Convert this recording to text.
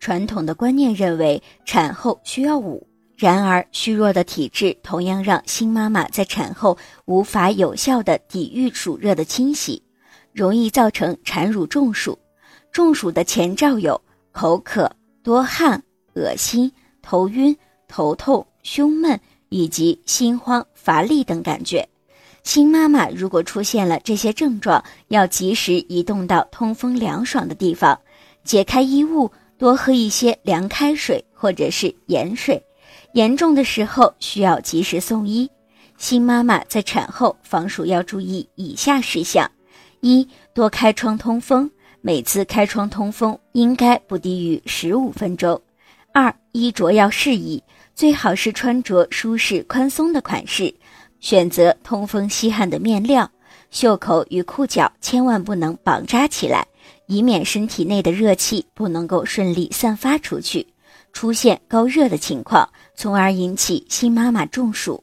传统的观念认为产后需要捂，然而虚弱的体质同样让新妈妈在产后无法有效的抵御暑热的侵袭，容易造成产乳中暑。中暑的前兆有口渴、多汗、恶心、头晕、头痛、胸闷以及心慌、乏力等感觉。新妈妈如果出现了这些症状，要及时移动到通风凉爽的地方，解开衣物。多喝一些凉开水或者是盐水，严重的时候需要及时送医。新妈妈在产后防暑要注意以下事项：一、多开窗通风，每次开窗通风应该不低于十五分钟；二、衣着要适宜，最好是穿着舒适宽松的款式，选择通风吸汗的面料，袖口与裤脚千万不能绑扎起来。以免身体内的热气不能够顺利散发出去，出现高热的情况，从而引起新妈妈中暑。